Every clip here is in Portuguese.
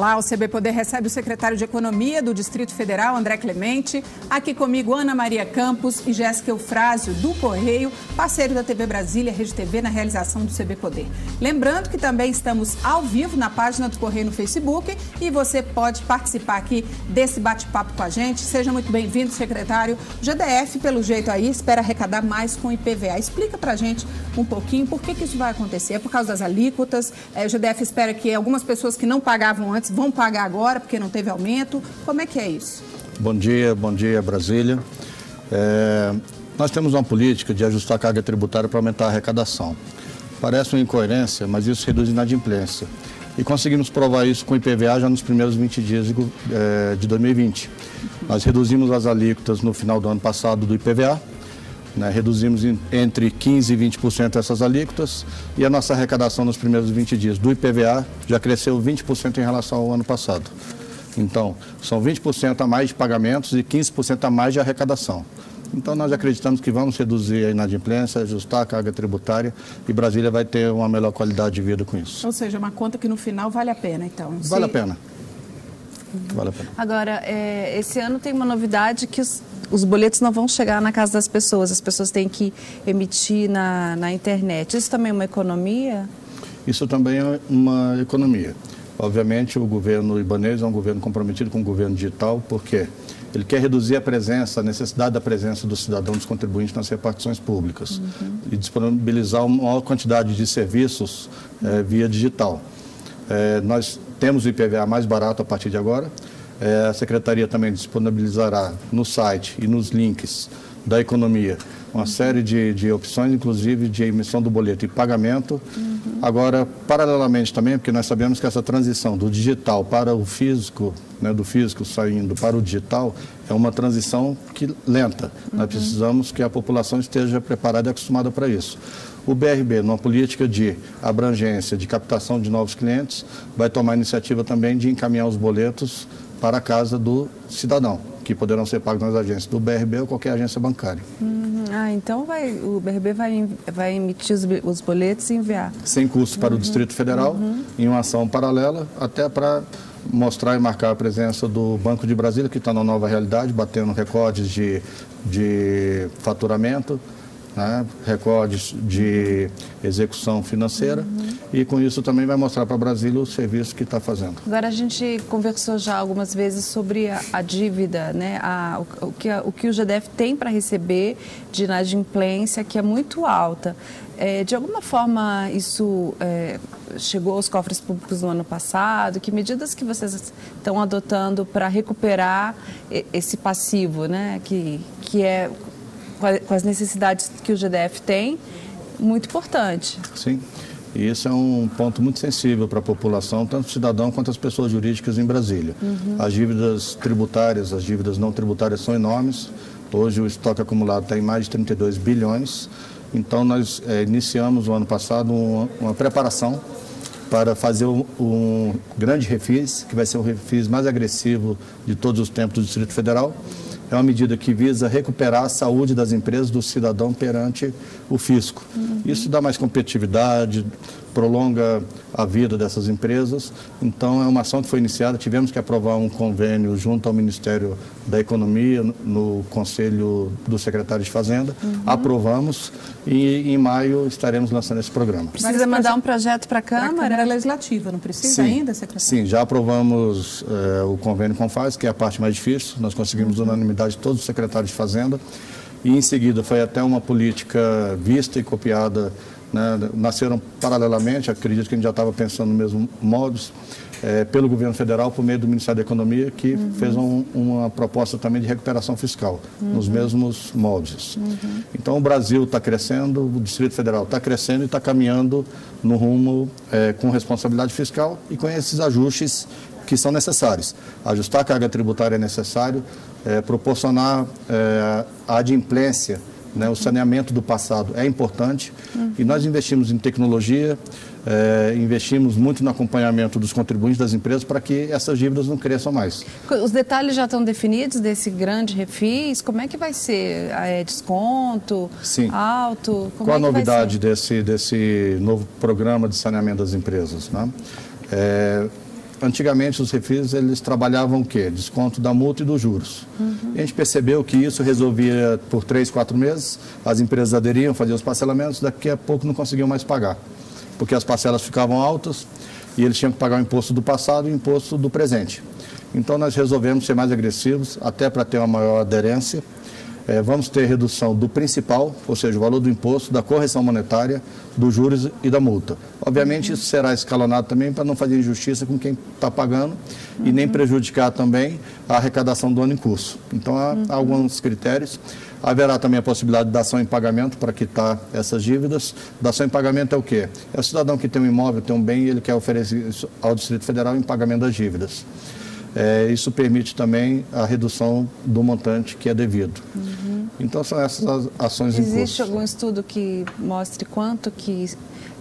Olá, o CB Poder recebe o secretário de Economia do Distrito Federal, André Clemente. Aqui comigo, Ana Maria Campos e Jéssica Eufrásio, do Correio, parceiro da TV Brasília, Rede TV, na realização do CB Poder. Lembrando que também estamos ao vivo na página do Correio no Facebook e você pode participar aqui desse bate-papo com a gente. Seja muito bem-vindo, secretário. O GDF, pelo jeito aí, espera arrecadar mais com o IPVA. Explica pra gente um pouquinho por que, que isso vai acontecer. É por causa das alíquotas? É, o GDF espera que algumas pessoas que não pagavam antes vão pagar agora porque não teve aumento. Como é que é isso? Bom dia, bom dia Brasília. É, nós temos uma política de ajustar a carga tributária para aumentar a arrecadação. Parece uma incoerência, mas isso reduz a inadimplência. E conseguimos provar isso com o IPVA já nos primeiros 20 dias de, é, de 2020. Nós reduzimos as alíquotas no final do ano passado do IPVA, né, reduzimos entre 15% e 20% essas alíquotas e a nossa arrecadação nos primeiros 20 dias do IPVA já cresceu 20% em relação ao ano passado. Então, são 20% a mais de pagamentos e 15% a mais de arrecadação. Então, nós acreditamos que vamos reduzir a inadimplência, ajustar a carga tributária e Brasília vai ter uma melhor qualidade de vida com isso. Ou seja, uma conta que no final vale a pena, então. Vale Se... a pena. Vale a pena. Agora, é, esse ano tem uma novidade que os, os, boletos não vão chegar na casa das pessoas, as pessoas têm que emitir na, na internet. Isso também é uma economia? Isso também é uma economia. Obviamente, o governo ibanês é um governo comprometido com o governo digital, porque ele quer reduzir a presença, a necessidade da presença do cidadão dos contribuintes nas repartições públicas uhum. e disponibilizar uma maior quantidade de serviços é, via digital. É, nós temos o IPVA mais barato a partir de agora. É, a Secretaria também disponibilizará no site e nos links da economia uma série de, de opções, inclusive de emissão do boleto e pagamento. Uhum. Agora, paralelamente também, porque nós sabemos que essa transição do digital para o físico, né, do físico saindo para o digital, é uma transição que lenta. Uhum. Nós precisamos que a população esteja preparada e acostumada para isso. O BRB, numa política de abrangência, de captação de novos clientes, vai tomar a iniciativa também de encaminhar os boletos para a casa do cidadão, que poderão ser pagos nas agências do BRB ou qualquer agência bancária. Uhum. Ah, então vai, o BRB vai, vai emitir os, os boletos e enviar? Sem custo para uhum. o Distrito Federal, uhum. em uma ação paralela, até para mostrar e marcar a presença do Banco de Brasília, que está na nova realidade, batendo recordes de, de faturamento né, recordes de execução financeira uhum. e com isso também vai mostrar para Brasília o serviço que está fazendo. Agora a gente conversou já algumas vezes sobre a, a dívida, né, a, o, o, que a, o que o GDF tem para receber de inadimplência, que é muito alta. É, de alguma forma isso é, chegou aos cofres públicos no ano passado? Que medidas que vocês estão adotando para recuperar esse passivo, né, que, que é com as necessidades que o GDF tem, muito importante. Sim. E isso é um ponto muito sensível para a população, tanto o cidadão quanto as pessoas jurídicas em Brasília. Uhum. As dívidas tributárias, as dívidas não tributárias são enormes. Hoje o estoque acumulado está em mais de 32 bilhões. Então nós é, iniciamos o ano passado uma, uma preparação para fazer um, um grande refis, que vai ser o refis mais agressivo de todos os tempos do Distrito Federal é uma medida que visa recuperar a saúde das empresas, do cidadão perante o fisco. Uhum. Isso dá mais competitividade, prolonga a vida dessas empresas. Então, é uma ação que foi iniciada. Tivemos que aprovar um convênio junto ao Ministério da Economia, no Conselho do Secretário de Fazenda. Uhum. Aprovamos e em maio estaremos lançando esse programa. Precisa mandar um projeto para a Câmara? Câmara Legislativa, não precisa sim, ainda, secretário? Sim, já aprovamos eh, o convênio com FAS, que é a parte mais difícil. Nós conseguimos uhum. unanimidade de todos os secretários de Fazenda. E em seguida foi até uma política vista e copiada né, nasceram paralelamente, acredito que a gente já estava pensando no mesmo modus, é, pelo governo federal, por meio do Ministério da Economia, que uhum. fez um, uma proposta também de recuperação fiscal, uhum. nos mesmos moldes. Uhum. Então, o Brasil está crescendo, o Distrito Federal está crescendo e está caminhando no rumo é, com responsabilidade fiscal e com esses ajustes que são necessários. Ajustar a carga tributária é necessário, é, proporcionar é, a adimplência né? O saneamento do passado é importante uhum. e nós investimos em tecnologia, é, investimos muito no acompanhamento dos contribuintes das empresas para que essas dívidas não cresçam mais. Os detalhes já estão definidos desse grande refis? Como é que vai ser? É desconto? Sim. Alto? Como Qual é a novidade desse, desse novo programa de saneamento das empresas? Né? É, antigamente os refis eles trabalhavam o quê? Desconto da multa e dos juros. Uhum. E a gente percebeu que isso resolvia por três, quatro meses, as empresas aderiam, faziam os parcelamentos, daqui a pouco não conseguiam mais pagar, porque as parcelas ficavam altas e eles tinham que pagar o imposto do passado e o imposto do presente. Então nós resolvemos ser mais agressivos, até para ter uma maior aderência é, vamos ter redução do principal, ou seja, o valor do imposto, da correção monetária, dos juros e da multa. Obviamente, isso será escalonado também para não fazer injustiça com quem está pagando uhum. e nem prejudicar também a arrecadação do ano em curso. Então, há, uhum. alguns critérios. Haverá também a possibilidade de dação em pagamento para quitar essas dívidas. Dação em pagamento é o quê? É o cidadão que tem um imóvel, tem um bem e ele quer oferecer ao Distrito Federal em pagamento das dívidas. É, isso permite também a redução do montante que é devido. Uhum. Então são essas ações Existe algum estudo que mostre quanto que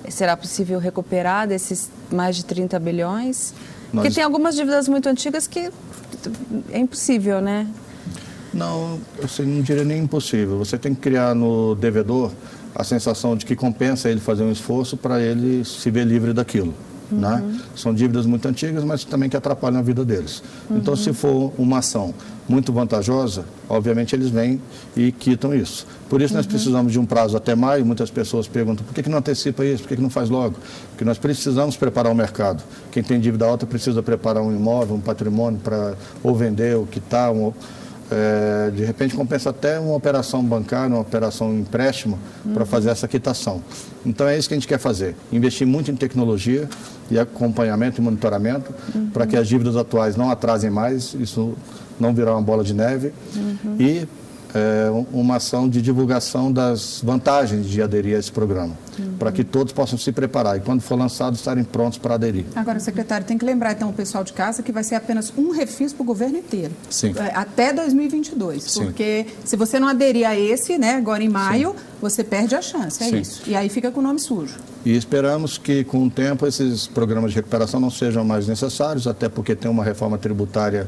será possível recuperar desses mais de 30 bilhões? Nós... Porque tem algumas dívidas muito antigas que é impossível, né? Não, eu não diria nem impossível. Você tem que criar no devedor a sensação de que compensa ele fazer um esforço para ele se ver livre daquilo. Uhum. Né? São dívidas muito antigas, mas também que atrapalham a vida deles. Uhum. Então, se for uma ação muito vantajosa, obviamente eles vêm e quitam isso. Por isso, nós uhum. precisamos de um prazo até maio. Muitas pessoas perguntam por que, que não antecipa isso, por que, que não faz logo? Porque nós precisamos preparar o mercado. Quem tem dívida alta precisa preparar um imóvel, um patrimônio para ou vender ou quitar. Um, é, de repente compensa até uma operação bancária, uma operação empréstimo uhum. para fazer essa quitação. Então é isso que a gente quer fazer, investir muito em tecnologia e acompanhamento e monitoramento uhum. para que as dívidas atuais não atrasem mais, isso não virar uma bola de neve uhum. e é, uma ação de divulgação das vantagens de aderir a esse programa, uhum. para que todos possam se preparar e, quando for lançado, estarem prontos para aderir. Agora, secretário, tem que lembrar, então, o pessoal de casa que vai ser apenas um refis para o governo inteiro. Sim. É, até 2022. Sim. Porque se você não aderir a esse, né, agora em maio, Sim. você perde a chance, é Sim. isso. E aí fica com o nome sujo. E esperamos que, com o tempo, esses programas de recuperação não sejam mais necessários, até porque tem uma reforma tributária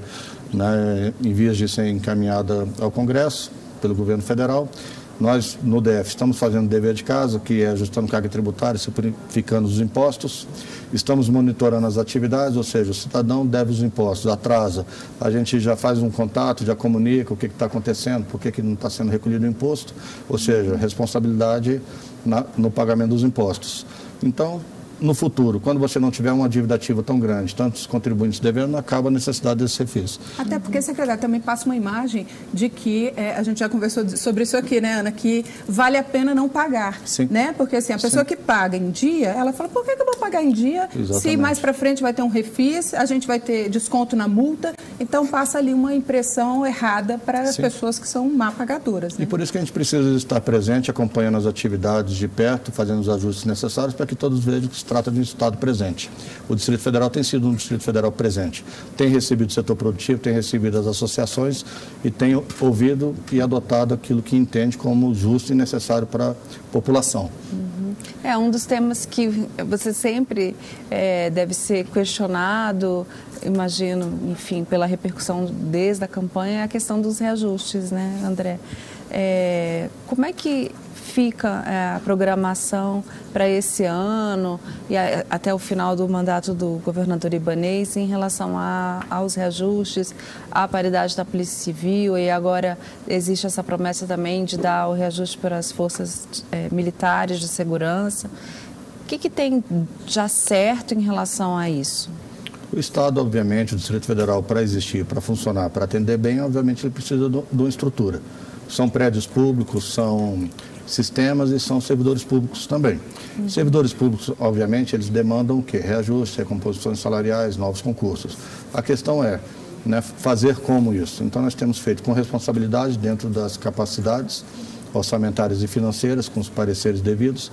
né, em vias de ser encaminhada ao Congresso pelo governo federal. Nós, no DF, estamos fazendo o dever de casa, que é ajustando carga tributária, simplificando os impostos. Estamos monitorando as atividades, ou seja, o cidadão deve os impostos, atrasa. A gente já faz um contato, já comunica o que está acontecendo, por que, que não está sendo recolhido o imposto, ou seja, responsabilidade na, no pagamento dos impostos. Então, no futuro, quando você não tiver uma dívida ativa tão grande, tantos contribuintes devendo, acaba a necessidade desse refis. Até porque, secretário, também passa uma imagem de que, é, a gente já conversou sobre isso aqui, né, Ana, que vale a pena não pagar. Sim. Né? Porque assim, a pessoa Sim. que paga em dia, ela fala, por que, que eu vou pagar em dia? Exatamente. Se mais para frente vai ter um refis, a gente vai ter desconto na multa, então passa ali uma impressão errada para as pessoas que são má pagadoras. Né? E por isso que a gente precisa estar presente, acompanhando as atividades de perto, fazendo os ajustes necessários para que todos vejam que trata de um Estado presente. O Distrito Federal tem sido um Distrito Federal presente. Tem recebido o setor produtivo, tem recebido as associações e tem ouvido e adotado aquilo que entende como justo e necessário para a população. Uhum. É um dos temas que você sempre é, deve ser questionado, imagino, enfim, pela repercussão desde a campanha, é a questão dos reajustes, né, André? É, como é que fica é, a programação para esse ano e a, até o final do mandato do governador Ibanês em relação a, aos reajustes, à paridade da Polícia Civil e agora existe essa promessa também de dar o reajuste para as forças é, militares de segurança. O que, que tem já certo em relação a isso? O Estado, obviamente, o Distrito Federal, para existir, para funcionar, para atender bem, obviamente, ele precisa de uma estrutura. São prédios públicos, são sistemas e são servidores públicos também. Uhum. Servidores públicos, obviamente, eles demandam o quê? Reajuste, recomposições salariais, novos concursos. A questão é né, fazer como isso. Então, nós temos feito com responsabilidade dentro das capacidades orçamentárias e financeiras, com os pareceres devidos.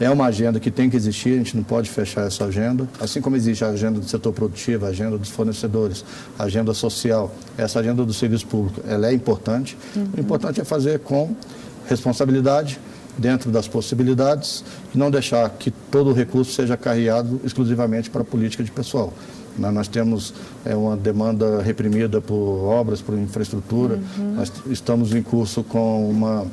É uma agenda que tem que existir, a gente não pode fechar essa agenda. Assim como existe a agenda do setor produtivo, a agenda dos fornecedores, a agenda social, essa agenda do serviço público, ela é importante. Uhum. O importante é fazer com responsabilidade dentro das possibilidades e não deixar que todo o recurso seja carreado exclusivamente para a política de pessoal. Né, nós temos é, uma demanda reprimida por obras, por infraestrutura. Uhum. Nós estamos em curso com uma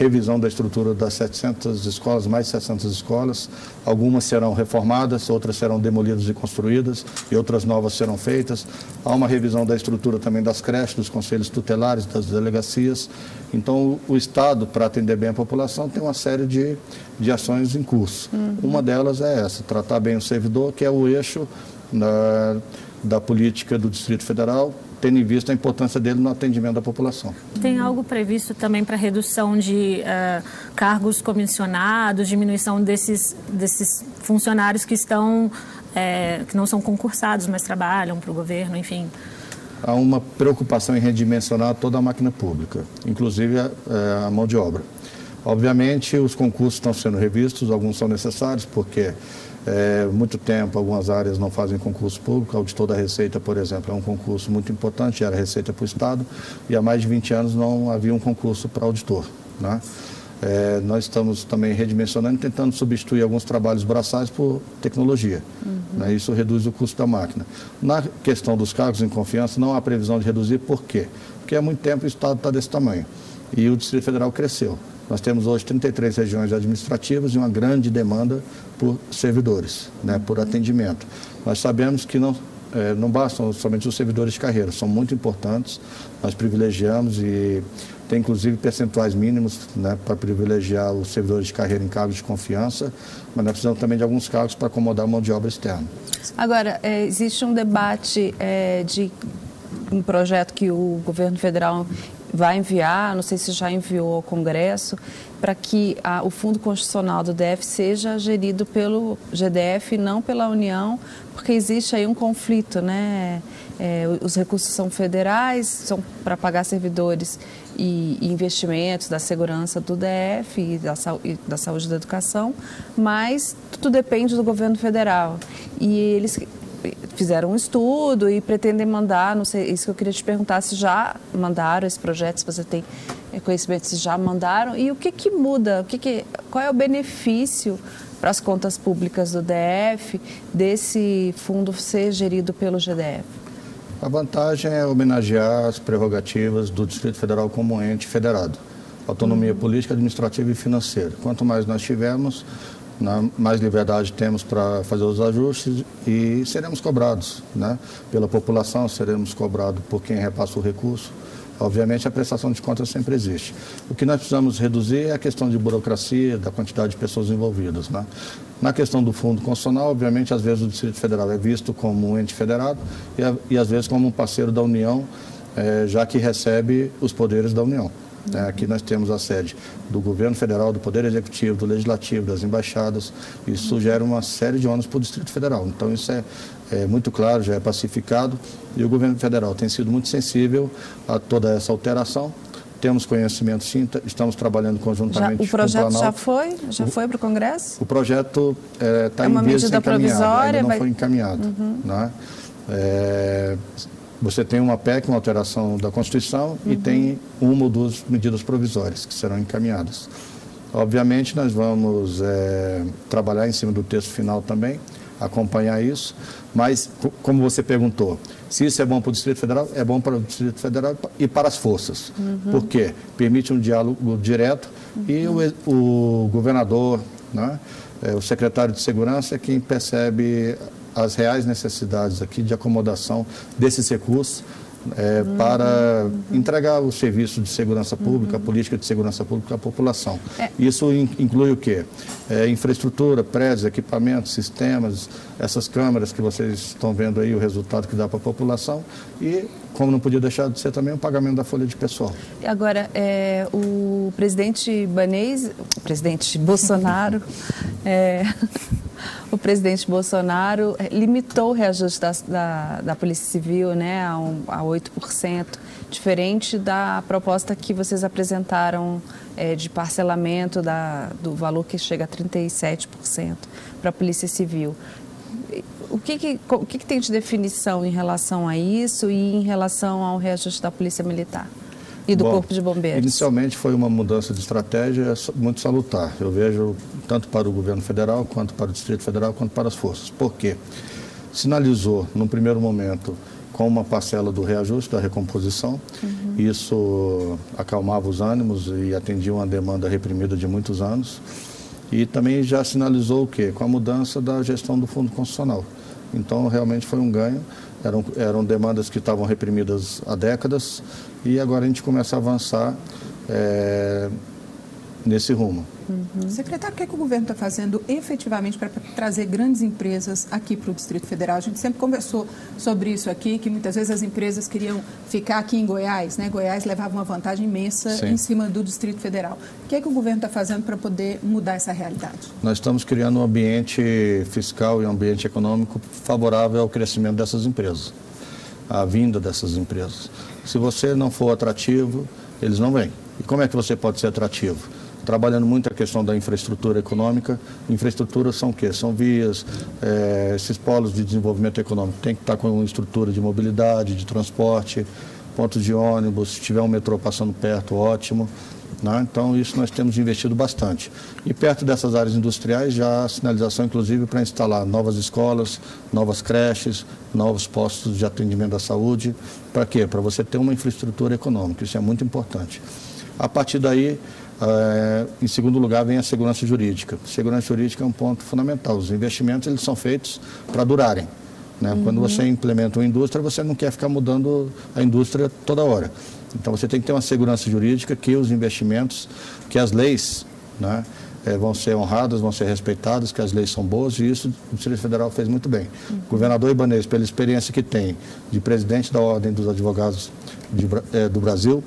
revisão da estrutura das 700 escolas, mais 700 escolas. Algumas serão reformadas, outras serão demolidas e construídas, e outras novas serão feitas. Há uma revisão da estrutura também das creches, dos conselhos tutelares, das delegacias. Então, o Estado, para atender bem a população, tem uma série de, de ações em curso. Uhum. Uma delas é essa, tratar bem o servidor, que é o eixo da política do Distrito Federal, tendo em vista a importância dele no atendimento da população. Tem algo previsto também para redução de uh, cargos comissionados, diminuição desses, desses funcionários que estão é, que não são concursados, mas trabalham para o governo, enfim? Há uma preocupação em redimensionar toda a máquina pública, inclusive a, é, a mão de obra. Obviamente, os concursos estão sendo revistos, alguns são necessários, porque é, muito tempo, algumas áreas não fazem concurso público. O auditor da Receita, por exemplo, é um concurso muito importante, era Receita para o Estado, e há mais de 20 anos não havia um concurso para auditor. Né? É, nós estamos também redimensionando, tentando substituir alguns trabalhos braçais por tecnologia. Uhum. Né? Isso reduz o custo da máquina. Na questão dos cargos em confiança, não há previsão de reduzir, por quê? Porque há muito tempo o Estado está desse tamanho e o Distrito Federal cresceu. Nós temos hoje 33 regiões administrativas e uma grande demanda por servidores, né, por atendimento. Nós sabemos que não, é, não bastam somente os servidores de carreira, são muito importantes, nós privilegiamos e tem inclusive percentuais mínimos né, para privilegiar os servidores de carreira em cargos de confiança, mas nós precisamos também de alguns cargos para acomodar a mão de obra externa. Agora, é, existe um debate é, de um projeto que o governo federal vai enviar, não sei se já enviou ao Congresso, para que a, o Fundo Constitucional do DF seja gerido pelo GDF e não pela União, porque existe aí um conflito, né? É, os recursos são federais, são para pagar servidores e, e, investimentos da segurança do DF e da, e da saúde e da educação, mas tudo depende do governo federal. E eles fizeram um estudo e pretendem mandar, não sei, isso que eu queria te perguntar, se já mandaram esse projeto, se você tem eh, conhecimento, se já mandaram, e o que que muda, o que que, qual é o benefício para as contas públicas do DF desse fundo ser gerido pelo GDF? A vantagem é homenagear as prerrogativas do Distrito Federal como ente federado. Autonomia uhum. política, administrativa e financeira. Quanto mais nós tivermos, né? mais liberdade temos para fazer os ajustes e seremos cobrados né? pela população, seremos cobrados por quem repassa o recurso. Obviamente, a prestação de contas sempre existe. O que nós precisamos reduzir é a questão de burocracia, da quantidade de pessoas envolvidas. Né? Na questão do Fundo Constitucional, obviamente, às vezes o Distrito Federal é visto como um ente federado e, e às vezes como um parceiro da União, é, já que recebe os poderes da União. É, aqui nós temos a sede do governo federal, do Poder Executivo, do Legislativo, das embaixadas. Isso gera uma série de ônus para o Distrito Federal. Então, isso é, é, muito claro, já é pacificado. E o governo federal tem sido muito sensível a toda essa alteração. Temos conhecimento, sim, estamos trabalhando conjuntamente já, o projeto já foi? Já foi para o Congresso? O projeto está é, é em vias de encaminhado, ainda não vai... foi encaminhado. Uhum. Né? É, você tem uma PEC, uma alteração da Constituição, uhum. e tem uma ou duas medidas provisórias que serão encaminhadas. Obviamente, nós vamos é, trabalhar em cima do texto final também, acompanhar isso, mas, como você perguntou, se isso é bom para o Distrito Federal, é bom para o Distrito Federal e para as forças. Uhum. Por quê? Permite um diálogo direto uhum. e o, o governador, né, é, o secretário de Segurança é quem percebe as reais necessidades aqui de acomodação desses recursos é, uhum. para entregar o serviço de segurança pública, uhum. a política de segurança pública à população. É. Isso in, inclui o quê? É, infraestrutura, prédios, equipamentos, sistemas, essas câmeras que vocês estão vendo aí, o resultado que dá para a população e, como não podia deixar de ser também, o pagamento da folha de pessoal. Agora, é, o presidente Banês, o presidente Bolsonaro, é, o presidente Bolsonaro limitou o reajuste da, da, da Polícia Civil né, a, um, a 8%, diferente da proposta que vocês apresentaram é, de parcelamento da, do valor que chega a 37% para a Polícia Civil. O, que, que o que, que tem de definição em relação a isso e em relação ao reajuste da Polícia Militar? E do Bom, Corpo de Bombeiros? Inicialmente foi uma mudança de estratégia muito salutar. Eu vejo tanto para o governo federal, quanto para o Distrito Federal, quanto para as forças. Por quê? Sinalizou, num primeiro momento, com uma parcela do reajuste, da recomposição. Uhum. Isso acalmava os ânimos e atendia uma demanda reprimida de muitos anos. E também já sinalizou o quê? Com a mudança da gestão do Fundo Constitucional. Então, realmente foi um ganho. Eram, eram demandas que estavam reprimidas há décadas e agora a gente começa a avançar é, nesse rumo. Uhum. Secretário, o que, é que o governo está fazendo efetivamente para trazer grandes empresas aqui para o Distrito Federal? A gente sempre conversou sobre isso aqui, que muitas vezes as empresas queriam ficar aqui em Goiás, né? Goiás levava uma vantagem imensa Sim. em cima do Distrito Federal. O que é que o governo está fazendo para poder mudar essa realidade? Nós estamos criando um ambiente fiscal e um ambiente econômico favorável ao crescimento dessas empresas, à vinda dessas empresas. Se você não for atrativo, eles não vêm. E como é que você pode ser atrativo? trabalhando muito a questão da infraestrutura econômica. Infraestrutura são o quê? São vias, é, esses polos de desenvolvimento econômico. Tem que estar com uma estrutura de mobilidade, de transporte, pontos de ônibus, se tiver um metrô passando perto, ótimo. Né? Então, isso nós temos investido bastante. E perto dessas áreas industriais, já há sinalização, inclusive, para instalar novas escolas, novas creches, novos postos de atendimento à saúde. Para quê? Para você ter uma infraestrutura econômica. Isso é muito importante. A partir daí, é, em segundo lugar, vem a segurança jurídica. Segurança jurídica é um ponto fundamental. Os investimentos eles são feitos para durarem. Né? Uhum. Quando você implementa uma indústria, você não quer ficar mudando a indústria toda hora. Então, você tem que ter uma segurança jurídica que os investimentos, que as leis né, é, vão ser honradas, vão ser respeitadas, que as leis são boas, e isso o Distrito Federal fez muito bem. Uhum. O governador Ibanez, pela experiência que tem de presidente da Ordem dos Advogados de, é, do Brasil,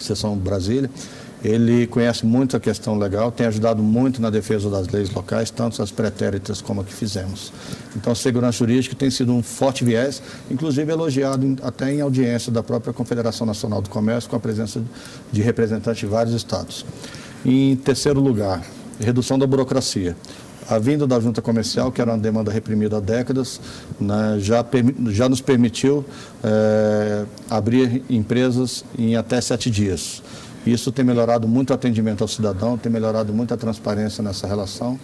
seção Brasília, ele conhece muito a questão legal, tem ajudado muito na defesa das leis locais, tanto as pretéritas como a que fizemos. Então, segurança jurídica tem sido um forte viés, inclusive elogiado até em audiência da própria Confederação Nacional do Comércio, com a presença de representantes de vários estados. Em terceiro lugar, redução da burocracia. A vinda da junta comercial, que era uma demanda reprimida há décadas, né, já, já nos permitiu é, abrir empresas em até sete dias. Isso tem melhorado muito o atendimento ao cidadão, tem melhorado muito a transparência nessa relação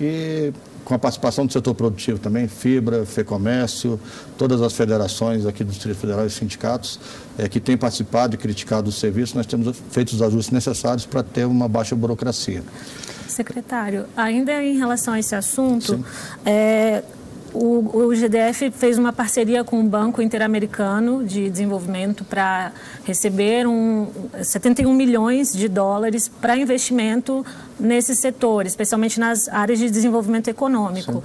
e com a participação do setor produtivo também, Fibra, FEComércio, todas as federações aqui do Distrito Federal e sindicatos é, que têm participado e criticado o serviço, nós temos feito os ajustes necessários para ter uma baixa burocracia. Secretário, ainda em relação a esse assunto, é, o, o, GDF fez uma parceria com o Banco Interamericano de Desenvolvimento para receber um, 71 milhões de dólares para investimento nesse setor, especialmente nas áreas de desenvolvimento econômico. Sim.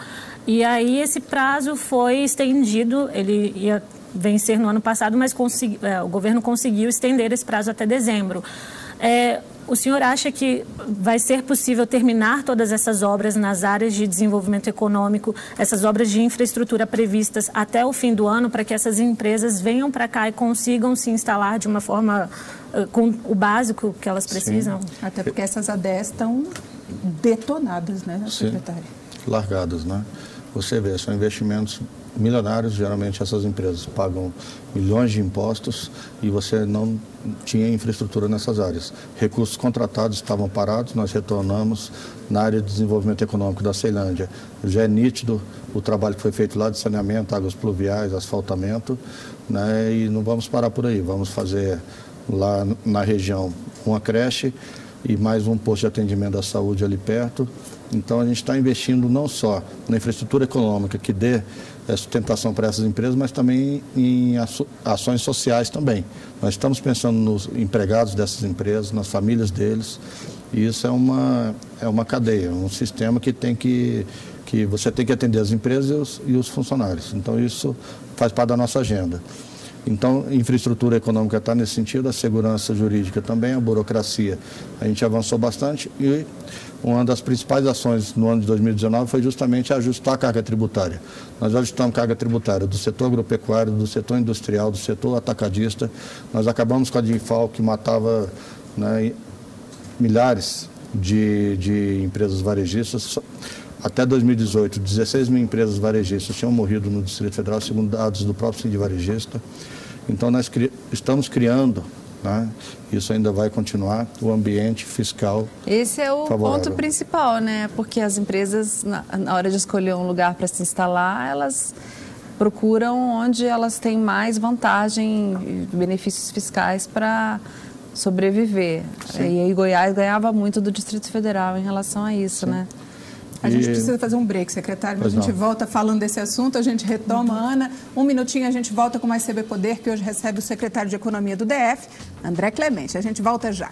E aí esse prazo foi estendido, ele ia vencer no ano passado, mas consegui, é, o governo conseguiu estender esse prazo até dezembro. É, o senhor acha que vai ser possível terminar todas essas obras nas áreas de desenvolvimento econômico, essas obras de infraestrutura previstas até o fim do ano, para que essas empresas venham para cá e consigam se instalar de uma forma uh, com o básico que elas precisam? Sim. Até porque essas ADES estão detonadas, né, secretária? Largadas, né? Você vê, são investimentos milionários, geralmente essas empresas pagam milhões de impostos e você não tinha infraestrutura nessas áreas. Recursos contratados estavam parados, nós retornamos na área de desenvolvimento econômico da Ceilândia. Já é nítido o trabalho que foi feito lá de saneamento, águas pluviais, asfaltamento, né? e não vamos parar por aí, vamos fazer lá na região uma creche e mais um posto de atendimento da saúde ali perto. Então a gente está investindo não só na infraestrutura econômica que dê é, sustentação para essas empresas, mas também em ações sociais também. Nós estamos pensando nos empregados dessas empresas, nas famílias deles, e isso é uma, é uma cadeia, um sistema que tem que, que você tem que atender as empresas e os, e os funcionários. Então isso faz parte da nossa agenda. Então, infraestrutura econômica está nesse sentido, a segurança jurídica também, a burocracia. A gente avançou bastante e uma das principais ações no ano de 2019 foi justamente ajustar a carga tributária. Nós ajustamos a carga tributária do setor agropecuário, do setor industrial, do setor atacadista. Nós acabamos com a DINFAL, que matava né, milhares de, de empresas varejistas. Até 2018, 16 mil empresas varejistas tinham morrido no Distrito Federal, segundo dados do próprio Sindicato Varejista. Então, nós cri estamos criando, né? isso ainda vai continuar, o ambiente fiscal. Esse é o favorável. ponto principal, né? Porque as empresas, na, hora de escolher um lugar para se instalar, elas procuram onde elas têm mais vantagem, benefícios fiscais para sobreviver. Sim. E aí Goiás ganhava muito do Distrito Federal em relação a isso, Sim. né? A gente precisa fazer um break, secretário. Mas a gente não. volta falando desse assunto, a gente retoma. Ana, um minutinho a gente volta com mais CB Poder, que hoje recebe o secretário de Economia do DF, André Clemente. A gente volta já.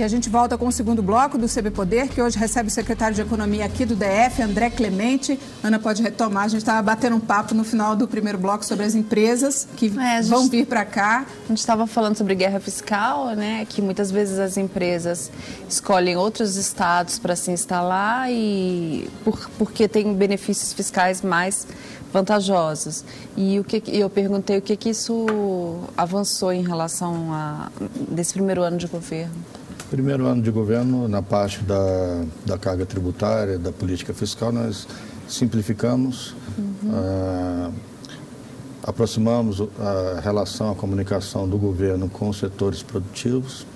E a gente volta com o segundo bloco do CB Poder, que hoje recebe o secretário de Economia aqui do DF, André Clemente. Ana pode retomar. A gente estava batendo um papo no final do primeiro bloco sobre as empresas que é, vão vir para cá. A gente estava falando sobre guerra fiscal, né? Que muitas vezes as empresas escolhem outros estados para se instalar e por, porque tem benefícios fiscais mais vantajosos. E o que eu perguntei o que que isso avançou em relação a desse primeiro ano de governo. Primeiro ano de governo, na parte da, da carga tributária, da política fiscal, nós simplificamos, uhum. uh, aproximamos a relação, a comunicação do governo com os setores produtivos,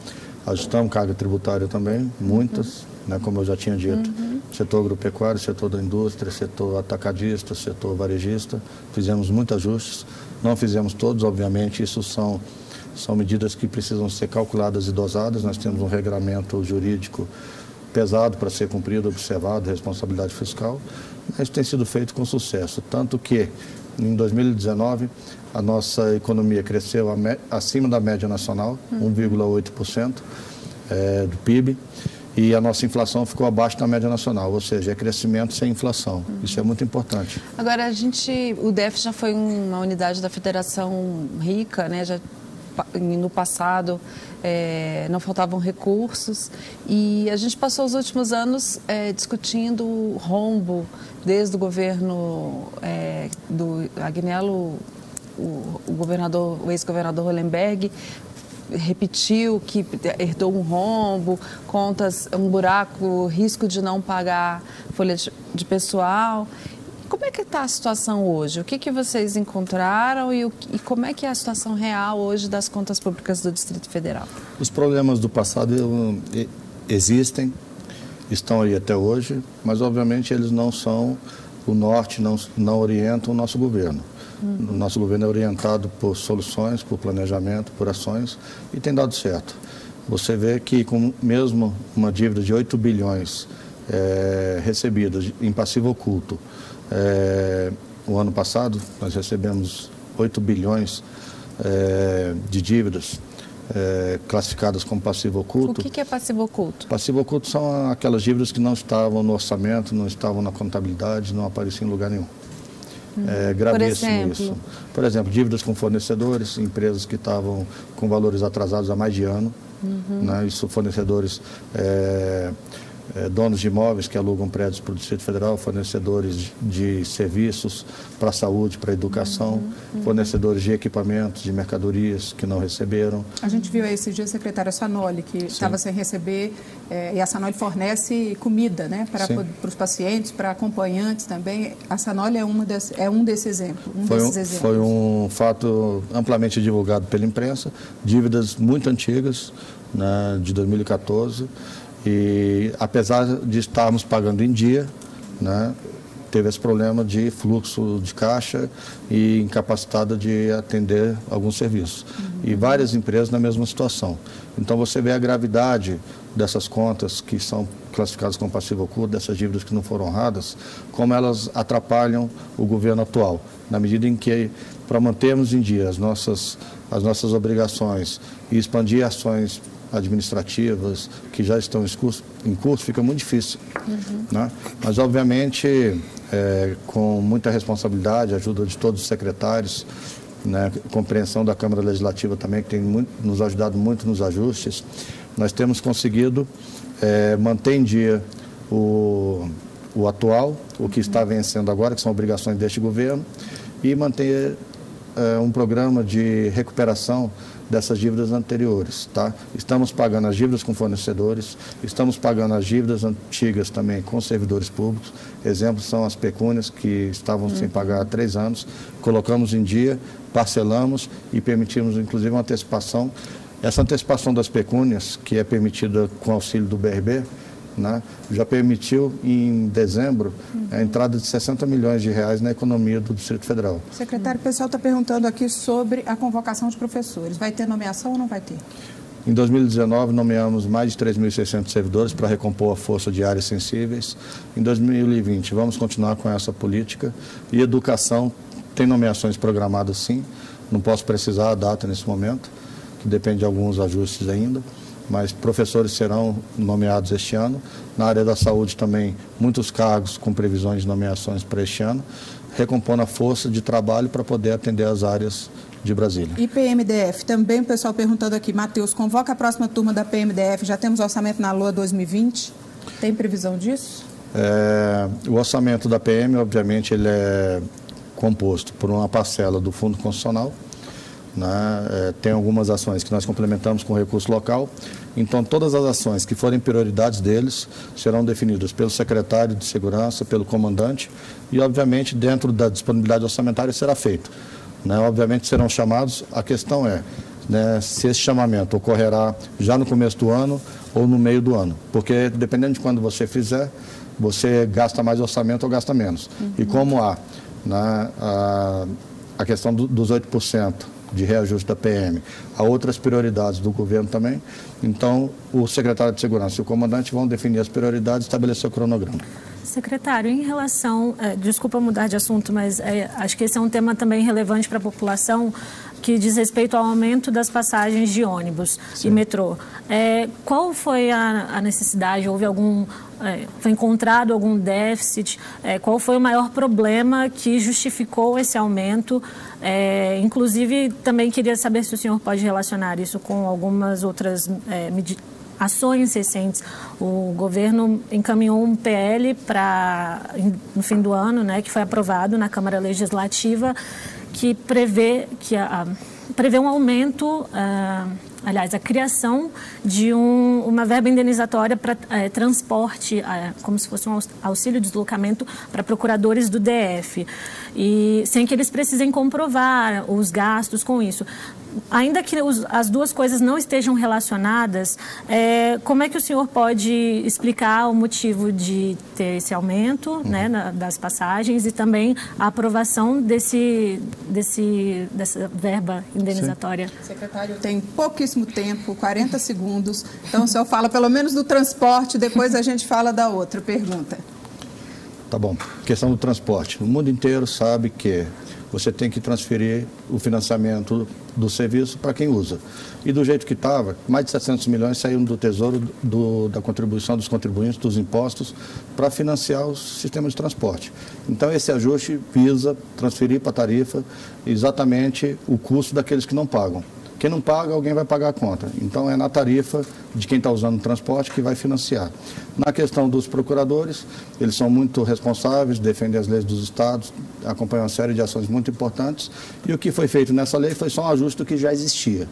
ajustamos carga tributária também, muitas, uhum. né, como eu já tinha dito, uhum. setor agropecuário, setor da indústria, setor atacadista, setor varejista, fizemos muitos ajustes, não fizemos todos, obviamente, isso são são medidas que precisam ser calculadas e dosadas. Nós temos um regramento jurídico pesado para ser cumprido, observado, responsabilidade fiscal. Isso tem sido feito com sucesso, tanto que em 2019 a nossa economia cresceu acima da média nacional, 1,8% é, do PIB, e a nossa inflação ficou abaixo da média nacional, ou seja, é crescimento sem inflação. Isso é muito importante. Agora a gente, o DEF já foi uma unidade da Federação rica, né? Já no passado é, não faltavam recursos e a gente passou os últimos anos é, discutindo o rombo desde o governo é, do Agnello, o, o governador, o ex-governador Hollenberg repetiu que herdou um rombo, contas, um buraco, risco de não pagar folha de pessoal. Como é que está a situação hoje? O que, que vocês encontraram e, o, e, como é que é a situação real hoje das contas públicas do Distrito Federal? Os problemas do passado existem, estão aí até hoje, mas obviamente eles não são o norte, não, não orientam o nosso governo. Uhum. O nosso governo é orientado por soluções, por planejamento, por ações e tem dado certo. Você vê que com mesmo uma dívida de 8 bilhões é, recebidas em passivo oculto, é, o ano passado, nós recebemos 8 bilhões é, de dívidas é, classificadas como passivo oculto. O que, que é passivo oculto? Passivo oculto são aquelas dívidas que não estavam no orçamento, não estavam na contabilidade, não apareciam em lugar nenhum. Hum. É gravíssimo isso. Por exemplo, dívidas com fornecedores, empresas que estavam com valores atrasados há mais de ano. Uhum. Né? Isso, fornecedores é, donos de imóveis que alugam prédios para o Distrito Federal, fornecedores de serviços para a saúde, para a educação, uhum, uhum. fornecedores de equipamentos, de mercadorias que não receberam. A gente viu aí esses dias, secretária Sanoli, que estava sem receber, é, e a Sanoli fornece comida né, para, para os pacientes, para acompanhantes também. A Sanoli é, uma desse, é um desses exemplos. Um foi, desses um, exemplos. foi um fato amplamente divulgado pela imprensa, dívidas muito antigas, né, de 2014 e apesar de estarmos pagando em dia, né, teve esse problema de fluxo de caixa e incapacitada de atender alguns serviços. Uhum. E várias empresas na mesma situação. Então você vê a gravidade dessas contas que são classificadas como passivo oculto, dessas dívidas que não foram honradas, como elas atrapalham o governo atual, na medida em que para mantermos em dia as nossas, as nossas obrigações e expandir ações administrativas que já estão em curso, em curso fica muito difícil. Uhum. Né? Mas, obviamente, é, com muita responsabilidade, ajuda de todos os secretários, né, compreensão da Câmara Legislativa também, que tem muito, nos ajudado muito nos ajustes, nós temos conseguido é, manter em dia o, o atual, o que está vencendo agora, que são obrigações deste governo, e manter é, um programa de recuperação dessas dívidas anteriores. Tá? Estamos pagando as dívidas com fornecedores, estamos pagando as dívidas antigas também com servidores públicos. Exemplos são as pecúnias que estavam sem pagar há três anos. Colocamos em dia, parcelamos e permitimos inclusive uma antecipação Essa antecipação das pecúnias, que é permitida com auxílio do BRB, né, já permitiu em dezembro a entrada de 60 milhões de reais na economia do Distrito Federal. Secretário, o pessoal está perguntando aqui sobre a convocação de professores. Vai ter nomeação ou não vai ter? Em 2019, nomeamos mais de 3.600 servidores para recompor a força de áreas sensíveis. Em 2020, vamos continuar com essa política. E educação tem nomeações programadas, sim. Não posso precisar a data nesse momento, que depende de alguns ajustes ainda mas professores serão nomeados este ano. Na área da saúde também, muitos cargos com previsões de nomeações para este ano, recompondo a força de trabalho para poder atender as áreas de Brasília. E PMDF, também o pessoal perguntando aqui, Matheus, convoca a próxima turma da PMDF, já temos orçamento na LOA 2020? Tem previsão disso? É, o orçamento da PM, obviamente, ele é composto por uma parcela do Fundo Constitucional, né? É, tem algumas ações que nós complementamos com recurso local. Então, todas as ações que forem prioridades deles serão definidas pelo secretário de Segurança, pelo comandante e, obviamente, dentro da disponibilidade orçamentária será feito. Né? Obviamente serão chamados. A questão é né, se esse chamamento ocorrerá já no começo do ano ou no meio do ano. Porque, dependendo de quando você fizer, você gasta mais orçamento ou gasta menos. Uhum. E como há né, a, a questão do, dos 8%, de reajuste da PM, a outras prioridades do governo também. Então, o secretário de Segurança e o comandante vão definir as prioridades e estabelecer o cronograma. Secretário, em relação, é, desculpa mudar de assunto, mas é, acho que esse é um tema também relevante para a população que diz respeito ao aumento das passagens de ônibus Sim. e metrô. É, qual foi a, a, necessidade? Houve algum, é, foi encontrado algum déficit? É, qual foi o maior problema que justificou esse aumento? É, inclusive, também queria saber se o senhor pode relacionar isso com algumas outras é, ações recentes. O governo encaminhou um PL para no fim do ano, né, que foi aprovado na Câmara Legislativa, que prevê que a, prevê um aumento uh, aliás, a criação de um, uma verba indenizatória para é, transporte, é, como se fosse um auxílio de deslocamento para procuradores do DF, e sem que eles precisem comprovar os gastos com isso. Ainda que os, as duas coisas não estejam relacionadas, é, como é que o senhor pode explicar o motivo de ter esse aumento uhum. né, na, das passagens e também a aprovação desse, desse, dessa verba indenizatória? Sim. Secretário, tem pouquíssimo pouquíssimo tempo, 40 segundos. Então, o senhor fala pelo menos do transporte, depois a gente fala da outra pergunta. Tá bom. Questão do transporte. O mundo inteiro sabe que você tem que transferir o financiamento do serviço para quem usa. E do jeito que estava, mais de 700 milhões saíram do Tesouro do, da contribuição dos contribuintes, dos impostos, para financiar o sistema de transporte. Então, esse ajuste visa transferir para a tarifa exatamente o custo daqueles que não pagam. Quem não paga, alguém vai pagar a conta. Então, é na tarifa de quem está usando o transporte que vai financiar. Na questão dos procuradores, eles são muito responsáveis, defendem as leis dos estados, acompanham uma série de ações muito importantes. E o que foi feito nessa lei foi só um ajuste do que já existia.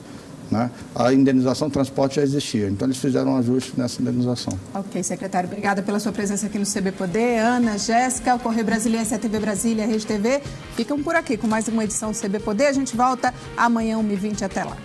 Né? A indenização do transporte já existia, então eles fizeram um ajuste nessa indenização. Ok, secretário, obrigada pela sua presença aqui no CB Poder. Ana, Jéssica, o Correio Brasiliense, a TV Brasília, a Rede TV, ficam por aqui com mais uma edição do CB Poder. A gente volta amanhã, 1h20. Até lá.